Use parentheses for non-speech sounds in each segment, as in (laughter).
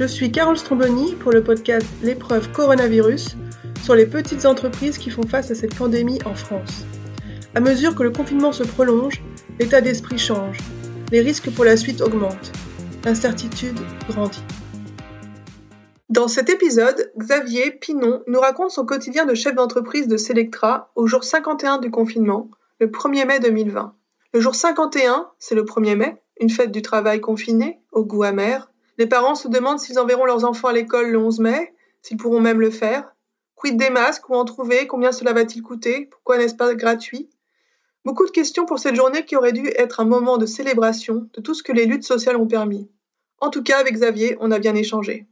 Je suis Carole Stromboni pour le podcast L'épreuve coronavirus sur les petites entreprises qui font face à cette pandémie en France. À mesure que le confinement se prolonge, l'état d'esprit change, les risques pour la suite augmentent, l'incertitude grandit. Dans cet épisode, Xavier Pinon nous raconte son quotidien de chef d'entreprise de Selectra au jour 51 du confinement, le 1er mai 2020. Le jour 51, c'est le 1er mai, une fête du travail confiné, au goût amer. Les parents se demandent s'ils enverront leurs enfants à l'école le 11 mai, s'ils pourront même le faire. Quid des masques, où en trouver, combien cela va-t-il coûter, pourquoi n'est-ce pas gratuit? Beaucoup de questions pour cette journée qui aurait dû être un moment de célébration de tout ce que les luttes sociales ont permis. En tout cas, avec Xavier, on a bien échangé.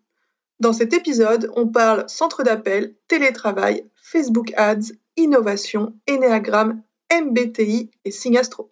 Dans cet épisode, on parle centre d'appel, télétravail, Facebook Ads, innovation, Enneagram, MBTI et Signastro.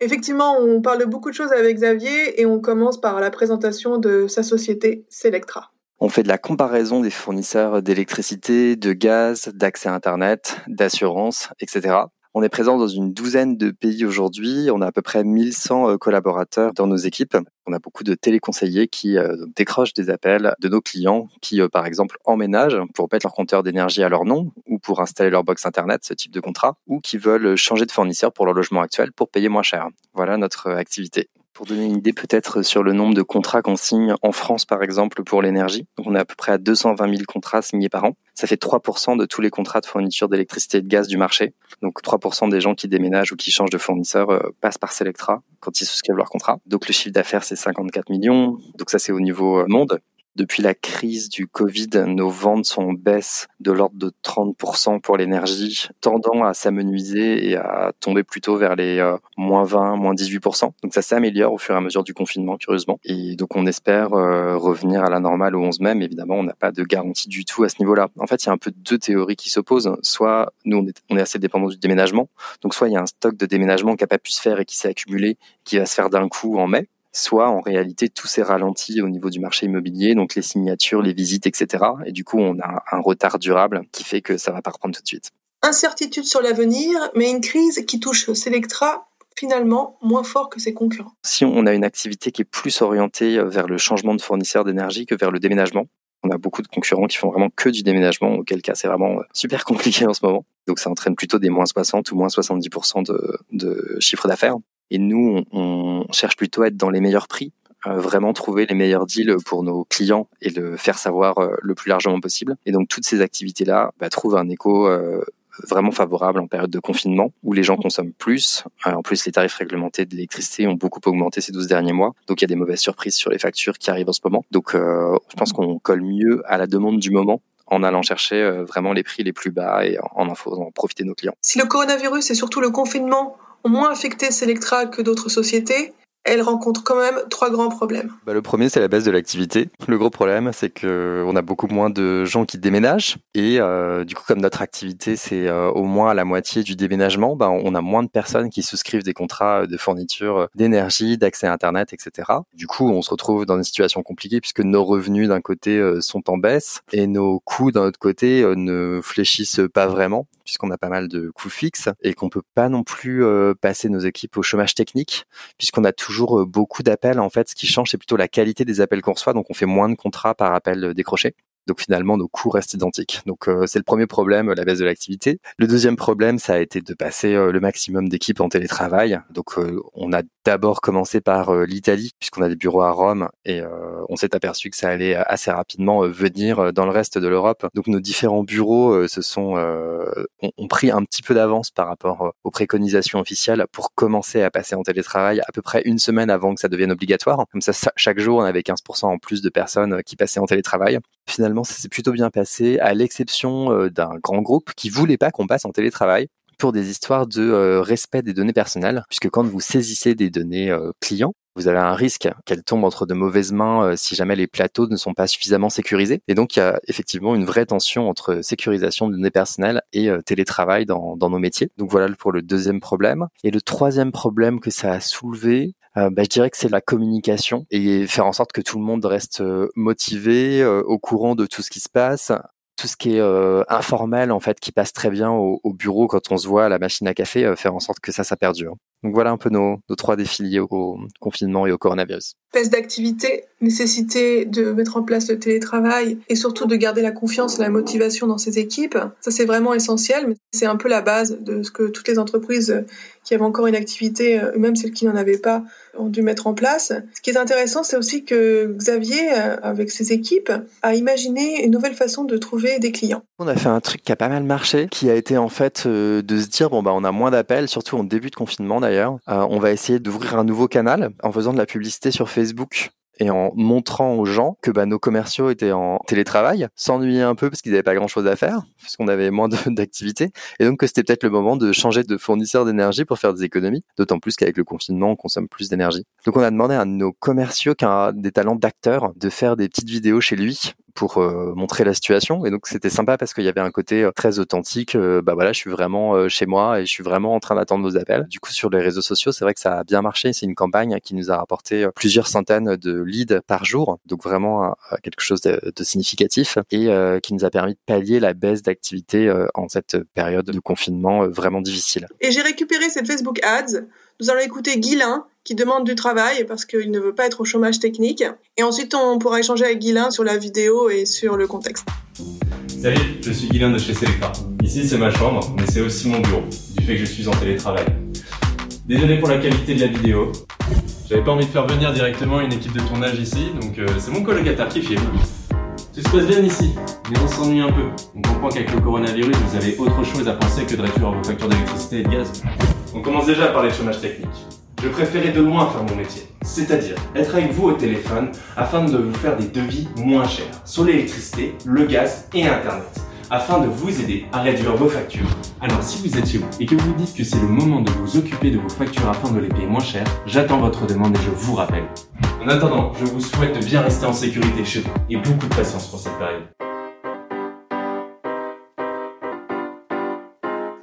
Effectivement, on parle de beaucoup de choses avec Xavier et on commence par la présentation de sa société Selectra. On fait de la comparaison des fournisseurs d'électricité, de gaz, d'accès Internet, d'assurance, etc. On est présent dans une douzaine de pays aujourd'hui. On a à peu près 1100 euh, collaborateurs dans nos équipes. On a beaucoup de téléconseillers qui euh, décrochent des appels de nos clients qui, euh, par exemple, emménagent pour mettre leur compteur d'énergie à leur nom ou pour installer leur box Internet, ce type de contrat, ou qui veulent changer de fournisseur pour leur logement actuel pour payer moins cher. Voilà notre activité. Pour donner une idée peut-être sur le nombre de contrats qu'on signe en France par exemple pour l'énergie, on est à peu près à 220 000 contrats signés par an. Ça fait 3% de tous les contrats de fourniture d'électricité et de gaz du marché. Donc 3% des gens qui déménagent ou qui changent de fournisseur euh, passent par Selectra quand ils souscrivent leur contrat. Donc le chiffre d'affaires c'est 54 millions. Donc ça c'est au niveau euh, monde. Depuis la crise du Covid, nos ventes sont en baisse de l'ordre de 30% pour l'énergie, tendant à s'amenuiser et à tomber plutôt vers les euh, moins 20, moins 18%. Donc ça s'améliore au fur et à mesure du confinement, curieusement. Et donc on espère euh, revenir à la normale au 11 mai, mais évidemment on n'a pas de garantie du tout à ce niveau-là. En fait, il y a un peu deux théories qui s'opposent. Soit nous on est, on est assez dépendant du déménagement, donc soit il y a un stock de déménagement qui n'a pas pu se faire et qui s'est accumulé, qui va se faire d'un coup en mai, soit en réalité tout s'est ralenti au niveau du marché immobilier, donc les signatures, les visites, etc. Et du coup, on a un retard durable qui fait que ça va pas reprendre tout de suite. Incertitude sur l'avenir, mais une crise qui touche Selectra finalement moins fort que ses concurrents. Si on a une activité qui est plus orientée vers le changement de fournisseur d'énergie que vers le déménagement, on a beaucoup de concurrents qui font vraiment que du déménagement, auquel cas c'est vraiment super compliqué en ce moment. Donc ça entraîne plutôt des moins 60 ou moins 70% de, de chiffre d'affaires. Et nous, on, cherche plutôt à être dans les meilleurs prix, euh, vraiment trouver les meilleurs deals pour nos clients et le faire savoir euh, le plus largement possible. Et donc toutes ces activités-là bah, trouvent un écho euh, vraiment favorable en période de confinement où les gens consomment plus. en plus, les tarifs réglementés d'électricité ont beaucoup augmenté ces 12 derniers mois. Donc, il y a des mauvaises surprises sur les factures qui arrivent en ce moment. Donc, je pense qu'on colle mieux à la demande du moment en allant chercher vraiment les prix les plus bas et en en faisant profiter nos clients. Si le coronavirus et surtout le confinement ont moins affecté Selectra que d'autres sociétés, elle rencontre quand même trois grands problèmes. Bah, le premier, c'est la baisse de l'activité. Le gros problème, c'est que on a beaucoup moins de gens qui déménagent et euh, du coup, comme notre activité, c'est euh, au moins la moitié du déménagement, bah, on a moins de personnes qui souscrivent des contrats de fourniture d'énergie, d'accès à Internet, etc. Du coup, on se retrouve dans une situation compliquée puisque nos revenus d'un côté euh, sont en baisse et nos coûts d'un autre côté euh, ne fléchissent pas vraiment puisqu'on a pas mal de coûts fixes et qu'on peut pas non plus passer nos équipes au chômage technique puisqu'on a toujours euh, beaucoup d'appels. En fait, ce qui change, c'est plutôt la qualité des appels qu'on reçoit. Donc, on fait moins de contrats par appel euh, décroché. Donc finalement, nos coûts restent identiques. Donc euh, c'est le premier problème, la baisse de l'activité. Le deuxième problème, ça a été de passer le maximum d'équipes en télétravail. Donc on a d'abord commencé par l'Italie, puisqu'on a des bureaux à Rome, et on s'est aperçu que ça allait assez rapidement venir dans le reste de l'Europe. Donc nos différents bureaux se sont ont, pris un petit peu d'avance par rapport aux préconisations officielles pour commencer à passer en télétravail à peu près une semaine avant que ça devienne obligatoire. Comme ça, chaque jour, on avait 15% en plus de personnes qui passaient en télétravail. Finalement, ça s'est plutôt bien passé, à l'exception d'un grand groupe qui voulait pas qu'on passe en télétravail pour des histoires de respect des données personnelles, puisque quand vous saisissez des données clients, vous avez un risque qu'elles tombent entre de mauvaises mains euh, si jamais les plateaux ne sont pas suffisamment sécurisés. Et donc, il y a effectivement une vraie tension entre sécurisation de données personnelles et euh, télétravail dans, nos métiers. Donc voilà pour le deuxième problème. Et le troisième problème que ça a soulevé, euh, bah, je dirais que c'est la communication et faire en sorte que tout le monde reste motivé, au courant de tout ce qui se passe, tout ce qui est euh, informel en fait qui passe très bien au, bureau quand on se voit à la machine à café faire en sorte que ça ça perdure Donc voilà un peu nos, nos trois défis liés au confinement et au coronavirus. Baisse d'activité, nécessité de mettre en place le télétravail et surtout de garder la confiance et la motivation dans ses équipes. Ça, c'est vraiment essentiel, mais c'est un peu la base de ce que toutes les entreprises qui avaient encore une activité, euh, même celles qui n'en avaient pas, ont dû mettre en place. Ce qui est intéressant, c'est aussi que Xavier, euh, avec ses équipes, a imaginé une nouvelle façon de trouver des clients. On a fait un truc qui a pas mal marché, qui a été en fait euh, de se dire bon bah on a moins d'appels, surtout en début de confinement d'ailleurs. on va essayer d'ouvrir un nouveau canal en faisant de la publicité sur Facebook et en montrant aux gens que bah, nos commerciaux étaient en télétravail, s'ennuyaient un peu parce qu'ils n'avaient pas grand-chose à faire, puisqu'on avait moins (laughs) d'activités, et donc que c'était peut-être le moment de changer de fournisseur d'énergie pour faire des économies, d'autant plus qu'avec le confinement, on consomme plus d'énergie. Donc on a demandé à nos commerciaux qui ont des talents d'acteurs de faire des petites vidéos chez lui pour euh, montrer la situation. Et donc c'était sympa parce qu'il y avait un côté euh, très authentique euh, bah voilà je suis vraiment chez moi et je suis vraiment en train d'attendre vos appels. Du coup sur les réseaux sociaux c'est vrai que ça a bien marché. C'est une campagne qui nous a rapporté plusieurs centaines de leads par jour. Donc vraiment quelque chose de, de significatif et qui nous a permis de pallier la baisse d'activité en cette période de confinement vraiment difficile. Et j'ai récupéré cette Facebook Ads nous allons écouter Guilin qui demande du travail parce qu'il ne veut pas être au chômage technique. Et ensuite, on pourra échanger avec Guilin sur la vidéo et sur le contexte. Salut, je suis Guilin de chez Selectra. Ici, c'est ma chambre, mais c'est aussi mon bureau, du fait que je suis en télétravail. Désolé pour la qualité de la vidéo. J'avais pas envie de faire venir directement une équipe de tournage ici, donc euh, c'est mon colocataire qui filme. Tout se passe bien ici, mais on s'ennuie un peu. On comprend qu'avec le coronavirus, vous avez autre chose à penser que de réduire vos factures d'électricité et de gaz. On commence déjà à parler de chômage technique. Je préférais de loin faire mon métier, c'est-à-dire être avec vous au téléphone afin de vous faire des devis moins chers sur l'électricité, le gaz et Internet, afin de vous aider à réduire vos factures. Alors si vous êtes chez vous et que vous dites que c'est le moment de vous occuper de vos factures afin de les payer moins cher, j'attends votre demande et je vous rappelle. En attendant, je vous souhaite de bien rester en sécurité chez vous et beaucoup de patience pour cette période.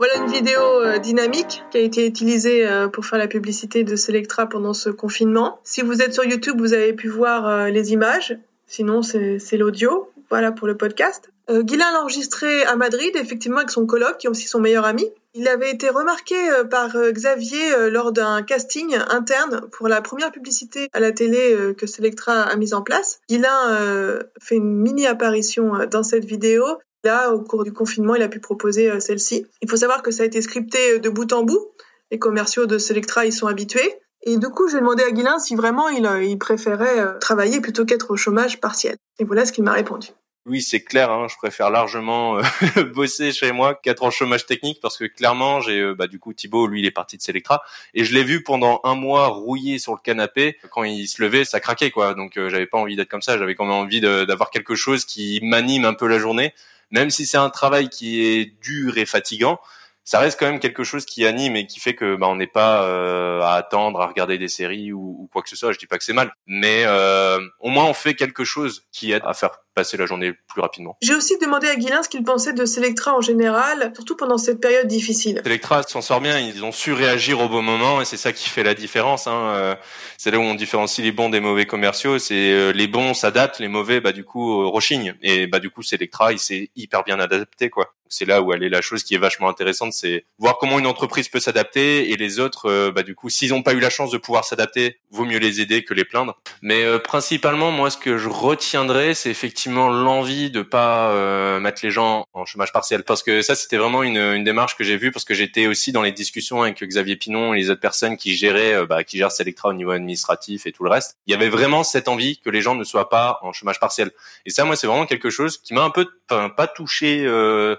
Voilà une vidéo euh, dynamique qui a été utilisée euh, pour faire la publicité de Selectra pendant ce confinement. Si vous êtes sur YouTube, vous avez pu voir euh, les images. Sinon, c'est l'audio. Voilà pour le podcast. Euh, l'a enregistré à Madrid, effectivement, avec son coloc, qui est aussi son meilleur ami. Il avait été remarqué par Xavier lors d'un casting interne pour la première publicité à la télé que Selectra a mise en place. Guilain fait une mini apparition dans cette vidéo Là, au cours du confinement, il a pu proposer euh, celle-ci. Il faut savoir que ça a été scripté euh, de bout en bout. Les commerciaux de Selectra y sont habitués. Et du coup, j'ai demandé à Guilin si vraiment il, euh, préférait travailler plutôt qu'être au chômage partiel. Et voilà ce qu'il m'a répondu. Oui, c'est clair. Hein, je préfère largement (laughs) bosser chez moi qu'être en chômage technique parce que clairement, j'ai bah du coup Thibaut, lui, il est parti de Selectra et je l'ai vu pendant un mois rouillé sur le canapé. Quand il se levait, ça craquait quoi. Donc j'avais pas envie d'être comme ça. J'avais quand même envie d'avoir quelque chose qui m'anime un peu la journée même si c'est un travail qui est dur et fatigant, ça reste quand même quelque chose qui anime et qui fait que bah, on n'est pas euh, à attendre à regarder des séries ou, ou, quoi que ce soit. Je dis pas que c'est mal, mais euh, au moins on fait quelque chose qui aide à faire passer la journée plus rapidement. J'ai aussi demandé à Guilin ce qu'il pensait de Selectra en général, surtout pendant cette période difficile. Selectra s'en sort bien, ils ont su réagir au bon moment et c'est ça qui fait la différence. Hein. Euh, c'est là où on différencie les bons des mauvais commerciaux. C'est euh, les bons s'adaptent, les mauvais bah du coup rechignent. Et bah du coup Selectra il s'est hyper bien adapté quoi. C'est là où elle est la chose qui est vachement intéressante, c'est voir comment une entreprise peut s'adapter et les autres, bah du coup, s'ils n'ont pas eu la chance de pouvoir s'adapter, vaut mieux les aider que les plaindre. Mais principalement, moi, ce que je retiendrai, c'est effectivement l'envie de pas euh, mettre les gens en chômage partiel parce que ça c'était vraiment une, une démarche que j'ai vue parce que j'étais aussi dans les discussions avec Xavier Pinon et les autres personnes qui géraient euh, bah, qui gèrent Selectra au niveau administratif et tout le reste. Il y avait vraiment cette envie que les gens ne soient pas en chômage partiel. Et ça moi c'est vraiment quelque chose qui m'a un peu pas touché euh,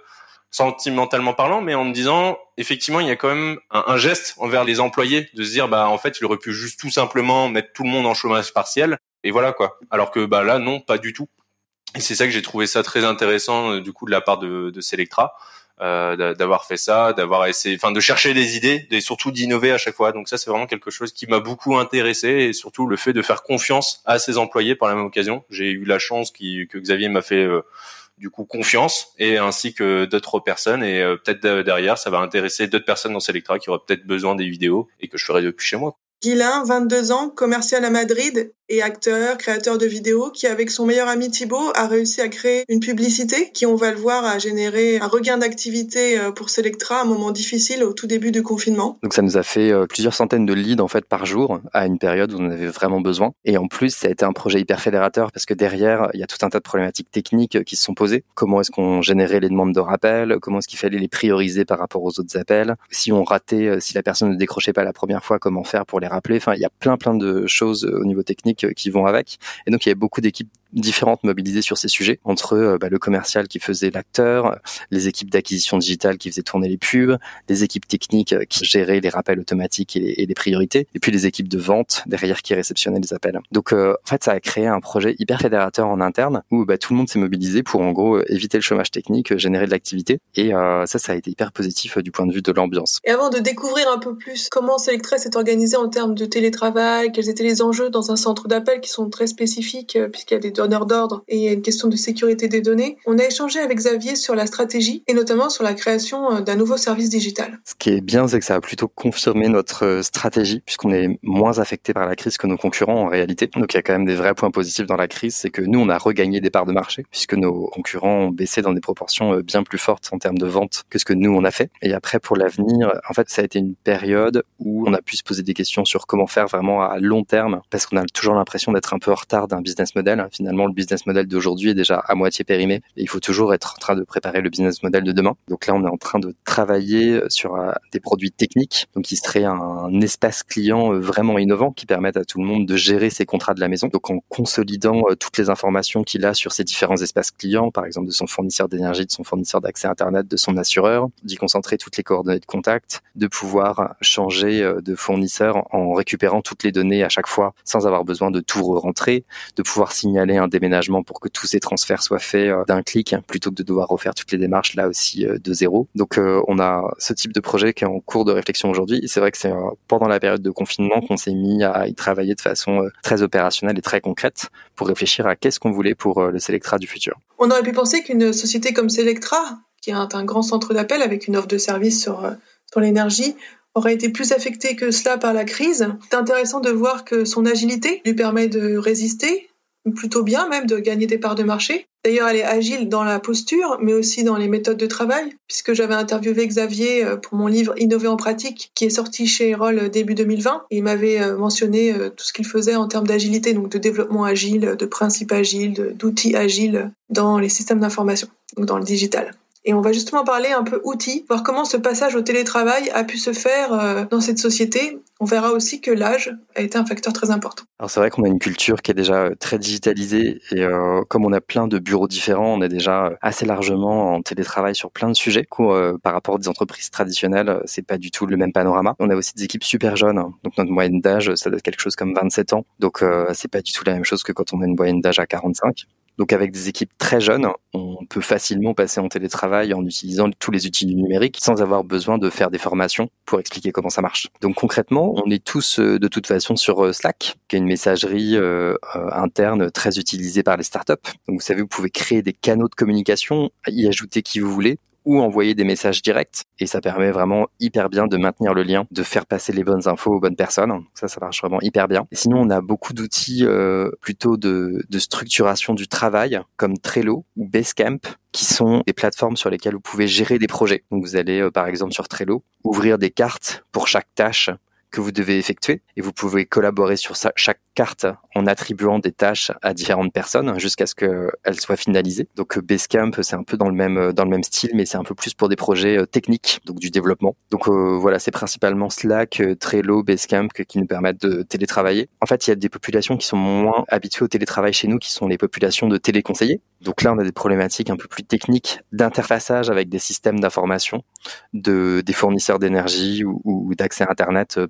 sentimentalement parlant, mais en me disant effectivement il y a quand même un, un, geste envers les employés de se dire bah en fait il aurait pu juste tout simplement mettre tout le monde en chômage partiel et voilà quoi. Alors que bah là non pas du tout. Et c'est ça que j'ai trouvé ça très intéressant euh, du coup de la part de, de Selectra. Euh, d'avoir fait ça, d'avoir essayé, enfin de chercher des idées et surtout d'innover à chaque fois. Donc ça c'est vraiment quelque chose qui m'a beaucoup intéressé et surtout le fait de faire confiance à ses employés par la même occasion. J'ai eu la chance qui, que Xavier m'a fait euh, du coup confiance et ainsi que d'autres personnes et euh, peut-être derrière ça va intéresser d'autres personnes dans Selectra qui auraient peut-être besoin des vidéos et que je ferai depuis chez moi. Guilain, 22 ans, commercial à Madrid. Et acteur, créateur de vidéos, qui avec son meilleur ami Thibaut a réussi à créer une publicité qui, on va le voir, a généré un regain d'activité euh, pour Selectra un moment difficile au tout début du confinement. Donc ça nous a fait euh, plusieurs centaines de leads en fait par jour à une période où on avait vraiment besoin. Et en plus, ça a été un projet hyper fédérateur parce que derrière, il y a tout un tas de problématiques techniques qui se sont posées. Comment est-ce qu'on générait les demandes de rappel? Comment est-ce qu'il fallait les prioriser par rapport aux autres appels? Si on ratait, euh, si la personne ne décrochait pas la première fois, comment faire pour les rappeler? Enfin, il y a plein plein de choses au niveau technique qui vont avec. Et donc il y avait beaucoup d'équipes différentes mobilisées sur ces sujets, entre euh, bah, le commercial qui faisait l'acteur, les équipes d'acquisition digitale qui faisaient tourner les pubs, les équipes techniques euh, qui géraient les rappels automatiques et les, priorités, et puis les équipes de vente derrière qui réceptionnaient les appels. Donc euh, en fait, ça a créé un projet hyper fédérateur en interne où bah, tout le monde s'est mobilisé pour en gros éviter le chômage technique, générer de l'activité, et ça, ça a été hyper positif du point de vue de l'ambiance. Et avant de découvrir un peu plus comment Selectress est organisé en termes de télétravail, quels étaient les enjeux dans un centre d'appel qui sont très spécifiques puisqu'il y a des d'ordre et il y a une question de sécurité des données. On a échangé avec Xavier sur la stratégie et notamment sur la création euh, d'un nouveau service digital. Ce qui est bien, c'est que ça a plutôt confirmé notre euh, stratégie puisqu'on est moins affecté par la crise que nos concurrents en réalité. Donc il y a quand même des vrais points positifs dans la crise, c'est que nous on a regagné des parts de marché puisque nos concurrents ont baissé dans des proportions euh, bien plus fortes en termes de vente que ce que nous on a fait. Et après pour l'avenir, en fait ça a été une période où on a pu se poser des questions sur comment faire vraiment à long terme parce qu'on a toujours l'impression d'être un peu en retard d'un business model. Finalement le business model d'aujourd'hui est déjà à moitié périmé et il faut toujours être en train de préparer le business model de demain. Donc là, on est en train de travailler sur euh, des produits techniques, donc il serait un espace client euh, vraiment innovant qui permette à tout le monde de gérer ses contrats de la maison. Donc en consolidant euh, toutes les informations qu'il a sur ces différents espaces clients, par exemple de son fournisseur d'énergie, de son fournisseur d'accès Internet, de son assureur, d'y concentrer toutes les coordonnées de contact, de pouvoir changer de fournisseur en récupérant toutes les données à chaque fois sans avoir besoin de tout re-rentrer, de pouvoir signaler un déménagement pour que tous ces transferts soient faits euh, d'un clic plutôt que de devoir refaire toutes les démarches là aussi euh, de zéro. Donc euh, on a ce type de projet qui est en cours de réflexion aujourd'hui. C'est vrai que c'est pendant la période de confinement qu'on s'est mis à y travailler de façon très opérationnelle et très concrète pour réfléchir à qu'est-ce qu'on voulait pour le Selectra du futur. On aurait pu penser qu'une société comme Selectra, qui est un grand centre d'appel avec une offre de service sur, sur l'énergie, aurait été plus affectée que cela par la crise. C'est intéressant de voir que son agilité lui permet de résister, plutôt bien même de gagner des parts de marché. D'ailleurs, elle est agile dans la posture, mais aussi dans les méthodes de travail, puisque j'avais interviewé Xavier euh, pour mon livre Innover en pratique, qui est sorti chez Erol euh, début 2020. Et il m'avait euh, mentionné tout ce qu'il faisait en termes d'agilité, donc de développement agile, de principes agiles, d'outils agiles dans les systèmes d'information, donc dans le digital. Et on va justement parler un peu outils, voir comment ce passage au télétravail a pu se faire euh, dans cette société. On verra aussi que l'âge a été un facteur très important. Alors c'est vrai qu'on a une culture qui est déjà euh, très digitalisée et euh, comme on a plein de bureaux différents, on est déjà assez largement en télétravail sur plein de sujets. Par rapport à des entreprises traditionnelles, c'est pas du tout le même panorama. On a aussi des équipes super jeunes, donc notre moyenne d'âge, ça doit être quelque chose comme 27 ans. Donc c'est pas du tout la même chose que quand on a une moyenne d'âge à 45. Donc avec des équipes très jeunes, on peut facilement passer en télétravail en utilisant tous les outils du numérique sans avoir besoin de faire des formations pour expliquer comment ça marche. Donc concrètement, on est tous euh, de toute façon sur euh, Slack, qui est une messagerie euh, interne très utilisée par les startups. Donc vous savez, vous pouvez créer des canaux de communication, y ajouter qui vous voulez ou envoyer des messages directs. Et ça permet vraiment hyper bien de maintenir le lien, de faire passer les bonnes infos aux bonnes personnes. Ça, ça marche vraiment hyper bien. Et sinon, on a beaucoup d'outils euh, plutôt de, structuration du travail, comme Trello ou Basecamp, qui sont des plateformes sur lesquelles vous pouvez gérer des projets. Donc vous allez euh, par exemple sur Trello ouvrir des cartes pour chaque tâche que vous devez effectuer et vous pouvez collaborer sur chaque carte en attribuant des tâches à différentes personnes jusqu'à ce qu'elles soient finalisées. Donc Basecamp, c'est un peu dans le même dans le même style, mais c'est un peu plus pour des projets euh, techniques, donc du développement. Donc euh, voilà, c'est principalement Slack, euh, Trello, Basecamp qui nous permettent de télétravailler. En fait, il y a des populations qui sont moins habituées au télétravail chez nous, qui sont les populations de téléconseillers. Donc là, on a des problématiques un peu plus techniques d'interfaçage avec des systèmes d'information de des fournisseurs d'énergie ou d'accès à Internet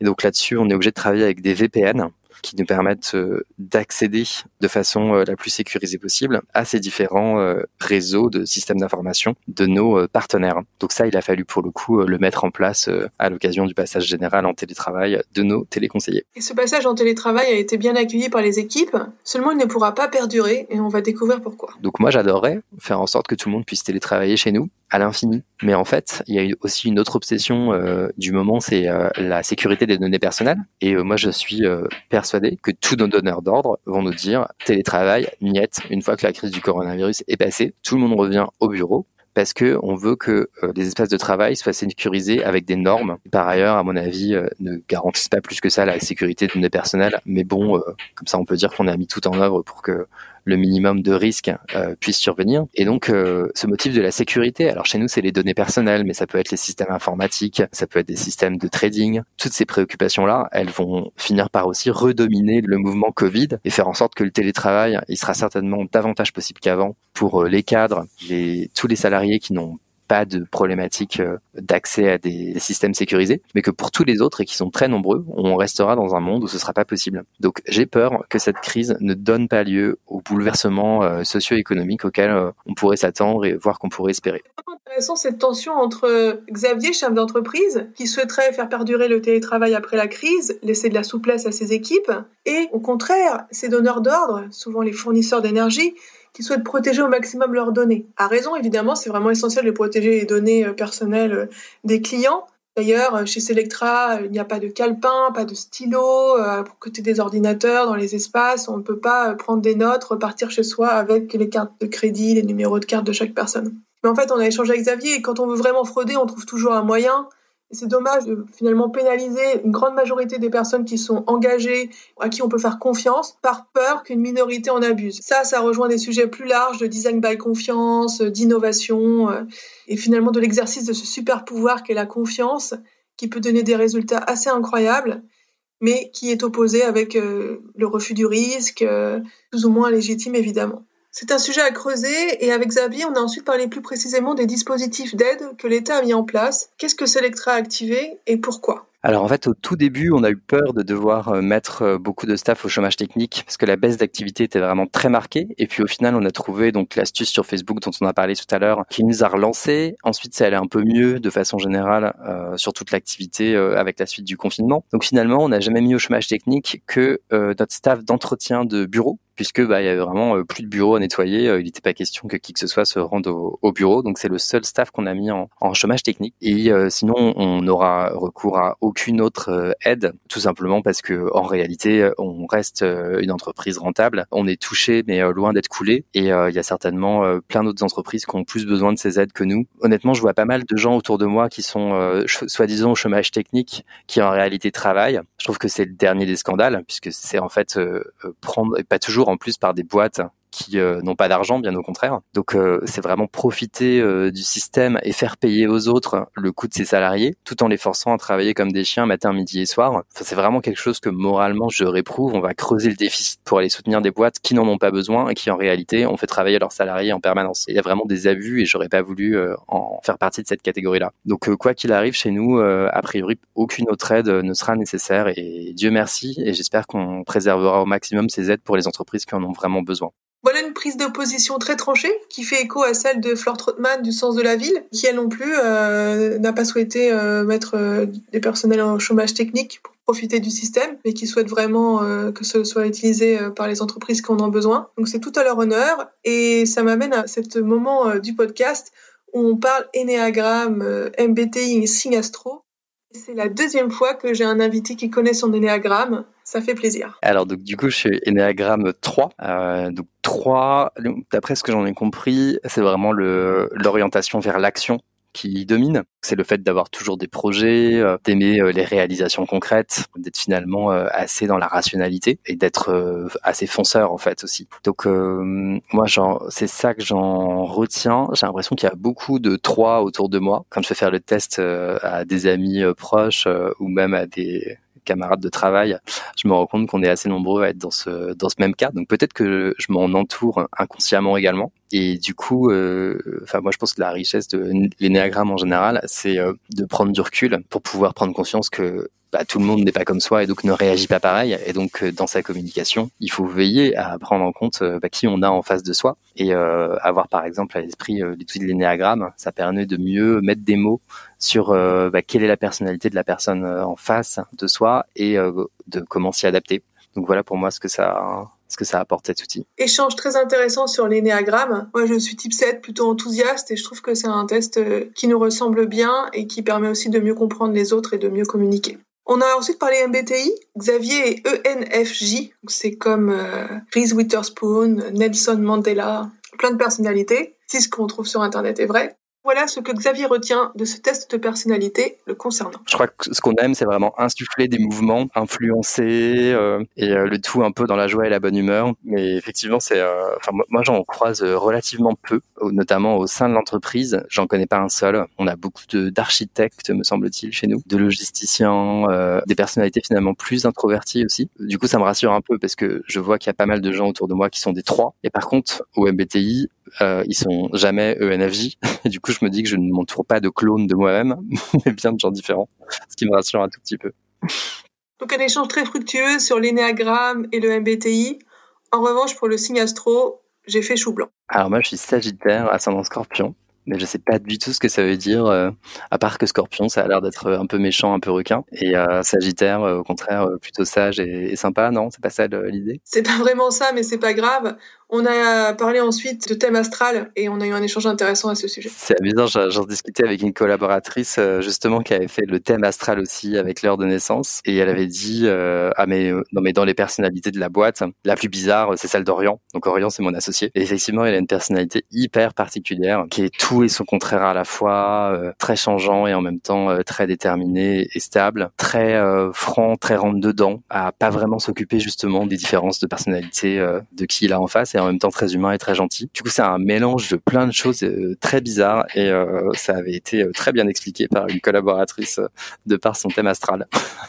Et donc là-dessus, on est obligé de travailler avec des VPN qui nous permettent euh, d'accéder de façon euh, la plus sécurisée possible à ces différents euh, réseaux de systèmes d'information de nos partenaires. Donc ça, il a fallu pour le coup le mettre en place à l'occasion du passage général en télétravail de nos téléconseillers. Et ce passage en télétravail a été bien accueilli par les équipes, seulement il ne pourra pas perdurer et on va découvrir pourquoi. Donc moi j'adorerais faire en sorte que tout le monde puisse télétravailler chez nous à l'infini. Mais en fait, il y a aussi une autre obsession du moment, c'est la sécurité des données personnelles. Et moi je suis personnellement que tous nos donneurs d'ordre vont nous dire télétravail, niette, une fois que la crise du coronavirus est passée, tout le monde revient au bureau parce que on veut que euh, les espaces de travail soient sécurisés avec des normes. Par ailleurs, à mon avis, euh, ne garantissent pas plus que ça la sécurité de données personnelles, mais bon, euh, comme ça, on peut dire qu'on a mis tout en œuvre pour que le minimum de risques euh, puisse survenir. Et donc, euh, ce motif de la sécurité, alors chez nous, c'est les données personnelles, mais ça peut être les systèmes informatiques, ça peut être des systèmes de trading. Toutes ces préoccupations-là, elles vont finir par aussi redominer le mouvement Covid et faire en sorte que le télétravail, il sera certainement davantage possible qu'avant pour euh, les cadres, les, tous les salariés qui n'ont pas de problématique euh, d'accès à des systèmes sécurisés, mais que pour tous les autres et qui sont très nombreux, on restera dans un monde où ce sera pas possible. Donc j'ai peur que cette crise ne donne pas lieu au bouleversement euh, socio-économique auquel euh, on pourrait s'attendre et voir qu'on pourrait espérer. Intéressant cette tension entre Xavier, chef d'entreprise, qui souhaiterait faire perdurer le télétravail après la crise, laisser de la souplesse à ses équipes, et au contraire, ses donneurs d'ordre, souvent les fournisseurs d'énergie, qui souhaitent protéger au maximum leurs données. À raison, évidemment, c'est vraiment essentiel de protéger les données euh, personnelles euh, des clients. D'ailleurs, euh, chez Selectra, il n'y a pas de calepin, pas de stylo, pour côté des ordinateurs, dans les espaces, on ne peut pas prendre des notes, repartir chez soi avec les cartes de crédit, les numéros de carte de chaque personne. Mais en fait, on a échangé avec Xavier et quand on veut vraiment frauder, on trouve toujours un moyen c'est dommage de finalement pénaliser une grande majorité des personnes qui sont engagées, à qui on peut faire confiance, par peur qu'une minorité en abuse. Ça, ça rejoint des sujets plus larges de design by confiance, d'innovation, euh, et finalement de l'exercice de ce super pouvoir qu'est la confiance, qui peut donner des résultats assez incroyables, mais qui est opposé avec euh, le refus du risque, euh, plus ou moins légitime évidemment. C'est un sujet à creuser et avec Xavier, on a ensuite parlé plus précisément des dispositifs d'aide que l'État a mis en place. Qu'est-ce que Selectra a activé et pourquoi? Alors en fait, au tout début, on a eu peur de devoir euh, mettre euh, beaucoup de staff au chômage technique parce que la baisse d'activité était vraiment très marquée. Et puis au final, on a trouvé l'astuce sur Facebook dont on a parlé tout à l'heure qui nous a relancé. Ensuite, ça allait un peu mieux de façon générale euh, sur toute l'activité avec la suite du confinement. Donc finalement, on n'a jamais mis au chômage technique que notre staff d'entretien de bureau puisque bah, il y avait vraiment euh, plus de bureaux à nettoyer. Euh, il n'était pas question que qui que ce soit se rende au, bureau. Donc c'est le seul staff qu'on a mis en, chômage technique. Et euh, sinon, on n'aura recours à aucune autre aide, tout simplement parce que en réalité, on reste une entreprise rentable. On est touché, mais loin d'être coulé. Et il y a certainement plein d'autres entreprises qui ont plus besoin de ces aides que nous. Honnêtement, je vois pas mal de gens autour de moi qui sont soi-disant au chômage technique, qui en réalité travaillent. Je trouve que c'est le dernier des scandales, puisque c'est en fait prendre, pas toujours en plus par des boîtes qui euh, n'ont pas d'argent, bien au contraire. Donc euh, c'est vraiment profiter euh, du système et faire payer aux autres le coût de ses salariés, tout en les forçant à travailler comme des chiens matin, midi et soir. C'est vraiment quelque chose que moralement je réprouve. On va creuser le déficit pour aller soutenir des boîtes qui n'en ont pas besoin et qui en réalité ont fait travailler leurs salariés en permanence. Il y a vraiment des abus et j'aurais pas voulu en faire partie de cette catégorie-là. Donc quoi qu'il arrive chez nous, a priori aucune autre aide ne sera nécessaire et Dieu merci et j'espère qu'on préservera au maximum ces aides pour les entreprises qui en ont vraiment besoin. Voilà une prise de position très tranchée qui fait écho à celle de Flore Trotman du Sens de la Ville, qui elle non plus euh, n'a pas souhaité euh, mettre euh, des personnels en chômage technique pour profiter du système, mais qui souhaite vraiment que ce soit utilisé par les entreprises qui en ont besoin. Donc c'est tout à leur honneur et ça m'amène à ce moment du podcast où on parle énéagramme, MBTI et signe astro. C'est la deuxième fois que j'ai un invité qui connaît son énéagramme. Ça fait plaisir. Alors, donc, du coup, je suis énéagramme 3. Euh, donc, 3, d'après ce que j'en ai compris, c'est vraiment l'orientation vers l'action qui domine. C'est le fait d'avoir toujours des projets, euh, d'aimer euh, les réalisations concrètes, d'être finalement assez dans la rationalité et d'être assez fonceur en fait aussi. Donc moi, c'est ça que j'en retiens. J'ai l'impression qu'il y a beaucoup de trois autour de moi. Quand je fais faire le test à des amis proches ou même à des camarades de travail, je me rends compte qu'on est assez nombreux à être dans ce dans ce même cas. Donc peut-être que je m'en entoure inconsciemment également. Et du coup, euh, enfin moi je pense que la richesse de l'énéagramme en général, c'est euh, de prendre du recul pour pouvoir prendre conscience que bah, tout le monde n'est pas comme soi et donc ne réagit pas pareil. Et donc, euh, dans sa communication, il faut veiller à prendre en compte euh, bah, qui on a en face de soi et euh, avoir, par exemple, à l'esprit l'outil de l'énéagramme. Ça permet de mieux mettre des mots sur bah, quelle est la personnalité de la personne en face de soi et de comment s'y adapter. Donc voilà pour moi ce que ça ce que ça apporte cet outil. Échange très intéressant sur l'énéagramme. Moi, je suis type 7, plutôt enthousiaste, et je trouve que c'est un test qui nous ressemble bien et qui permet aussi de mieux comprendre les autres et de mieux communiquer. On a ensuite parlé MBTI. Xavier est ENFJ. C'est comme euh, Reese Witherspoon, Nelson Mandela, plein de personnalités. Si ce qu'on trouve sur Internet est vrai. Voilà ce que Xavier retient de ce test de personnalité le concernant. Je crois que ce qu'on aime, c'est vraiment insuffler des mouvements, influencer, euh, et euh, le tout un peu dans la joie et la bonne humeur. Mais effectivement, c'est, euh, moi j'en croise relativement peu, notamment au sein de l'entreprise. J'en connais pas un seul. On a beaucoup d'architectes, me semble-t-il, chez nous, de logisticiens, des personnalités finalement plus introverties aussi. Du coup, ça me rassure un peu parce que je vois qu'il y a pas mal de gens autour de moi qui sont des trois. Et par contre, au MBTI, euh, ils sont jamais ENFJ. Et (laughs) du coup, je me dis que je ne m'entoure pas de clones de moi-même, (laughs) mais bien de gens différents, ce qui me rassure un tout petit peu. Donc un échange très fructueux sur l'énéagramme et le MBTI. En revanche, pour le signe astro, j'ai fait chou blanc. Alors moi, je suis Sagittaire, ascendant Scorpion mais je sais pas du tout ce que ça veut dire, euh, à part que Scorpion, ça a l'air d'être un peu méchant, un peu requin, et euh, Sagittaire, au contraire, plutôt sage et, et sympa, non? C'est pas ça l'idée? C'est pas vraiment ça, mais c'est pas grave. On a parlé ensuite de thème astral et on a eu un échange intéressant à ce sujet. C'est amusant, j'en discutais avec une collaboratrice euh, justement qui avait fait le thème astral aussi avec l'heure de naissance et elle avait dit euh, ah mais euh, non mais dans les personnalités de la boîte, la plus bizarre c'est celle d'Orion. Donc Orion c'est mon associé et effectivement il a une personnalité hyper particulière qui est tout et son contraire à la fois, très changeant et en même temps très déterminé et stable, très franc, très rentre dedans, à pas vraiment s'occuper justement des différences de personnalité de qui il a en face en même temps très humain et très gentil. Du coup, c'est un mélange de plein de choses euh, très bizarres et euh, ça avait été euh, très bien expliqué par une collaboratrice de par son thème astral.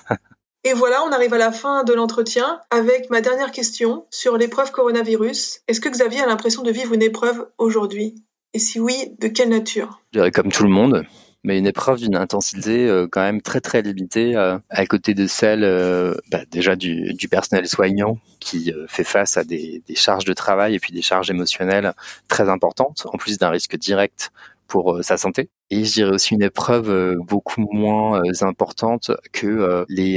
(laughs) Et voilà, on arrive à la fin de l'entretien avec ma dernière question sur l'épreuve coronavirus. Est-ce que Xavier a l'impression de vivre une épreuve aujourd'hui? Et si oui, de quelle nature? Je dirais comme tout le monde, mais une épreuve d'une intensité euh, quand même très très limitée euh, à côté de celle euh, bah, déjà du, personnel soignant qui fait face à des, charges de travail et puis des charges émotionnelles très importantes en plus d'un risque direct pour sa santé et je dirais aussi une épreuve euh, beaucoup moins euh, importante que euh, les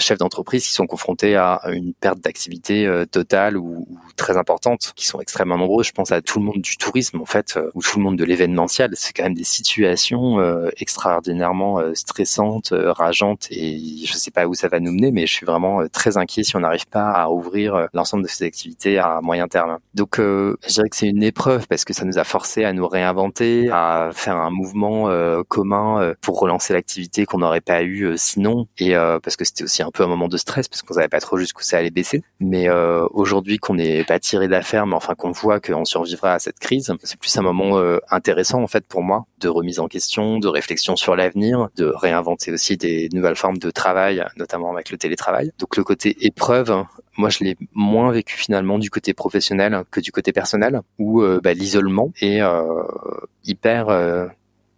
chefs d'entreprise qui sont confrontés à une perte d'activité totale ou, très importante, qui sont extrêmement nombreux. Je pense à tout le monde du tourisme en fait, ou tout le monde de l'événementiel. C'est quand même des situations extraordinairement stressantes, rageantes, et je sais pas où ça va nous mener, mais je suis vraiment très inquiet si on n'arrive pas à ouvrir l'ensemble de ces activités à moyen terme. Donc, je dirais que c'est une épreuve parce que ça nous a forcé à nous réinventer, à faire un mouvement euh, commun euh, pour relancer l'activité qu'on n'aurait pas eu euh, sinon. Et parce que c'était aussi un peu un moment de stress parce qu'on savait pas trop jusqu'où ça allait baisser. Mais aujourd'hui qu'on n'est pas tiré d'affaire mais enfin qu'on voit qu'on survivra à cette crise c'est plus un moment intéressant en fait pour moi de remise en question de réflexion sur l'avenir de réinventer aussi des nouvelles formes de travail notamment avec le télétravail. Donc le côté épreuve moi je l'ai moins vécu finalement du côté professionnel que du côté personnel où bah, l'isolement est hyper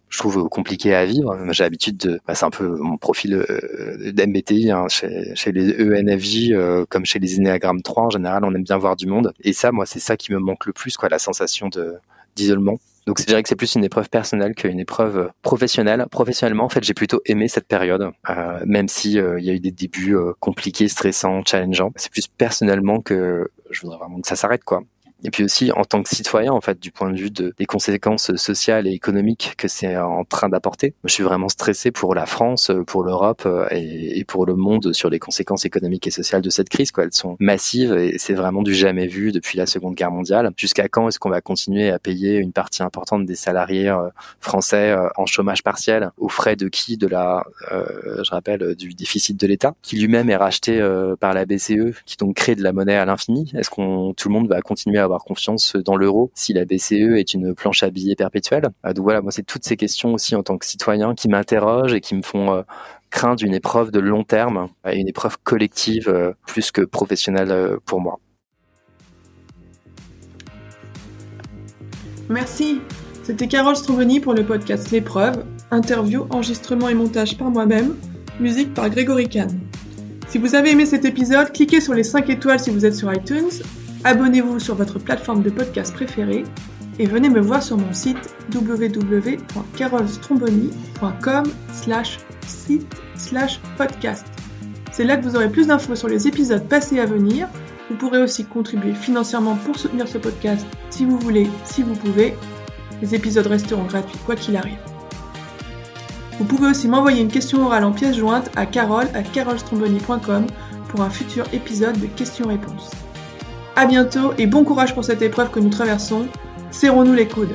je trouve compliqué à vivre. J'ai l'habitude de, bah, c'est un peu mon profil euh, d'MBTI hein, chez, chez, les ENFJ euh, comme chez les Enneagram 3 en général, on aime bien voir du monde. Et ça, moi, c'est ça qui me manque le plus, quoi, la sensation de d'isolement. Donc, je dirais que c'est plus une épreuve personnelle qu'une épreuve professionnelle. Professionnellement, en fait, j'ai plutôt aimé cette période, euh, même si euh, il y a eu des débuts euh, compliqués, stressants, challengeants. C'est plus personnellement que je voudrais vraiment que ça s'arrête, quoi et puis aussi en tant que citoyen en fait du point de vue de, des conséquences sociales et économiques que c'est en train d'apporter. Je suis vraiment stressé pour la France, pour l'Europe euh, et, pour le monde sur les conséquences économiques et sociales de cette crise. Quoi. Elles sont massives et c'est vraiment du jamais vu depuis la Seconde Guerre mondiale. Jusqu'à quand est-ce qu'on va continuer à payer une partie importante des salariés euh, français euh, en chômage partiel aux frais de qui De la, je rappelle, du déficit de l'État, qui lui-même est racheté par la BCE, qui donc crée de la monnaie à l'infini? Est-ce qu'on tout le monde va continuer à avoir confiance dans l'euro si la BCE est une planche à billets perpétuelle. Euh, donc voilà, moi c'est toutes ces questions aussi en tant que citoyen qui m'interrogent et qui me font euh, craindre une épreuve de long terme, une épreuve collective euh, plus que professionnelle pour moi. Merci. C'était Carole Stromboni pour le podcast L'épreuve, interview, enregistrement et montage par moi-même, musique par Grégory Kahn. Si vous avez aimé cet épisode, cliquez sur les 5 étoiles si vous êtes sur iTunes Abonnez-vous sur votre plateforme de podcast préférée et venez me voir sur mon site www.carolstromboni.com slash site slash podcast. C'est là que vous aurez plus d'infos sur les épisodes passés à venir. Vous pourrez aussi contribuer financièrement pour soutenir ce podcast si vous voulez, si vous pouvez. Les épisodes resteront gratuits quoi qu'il arrive. Vous pouvez aussi m'envoyer une question orale en pièce jointe à carole carolstromboni.com pour un futur épisode de questions-réponses. A bientôt et bon courage pour cette épreuve que nous traversons. Serrons-nous les coudes.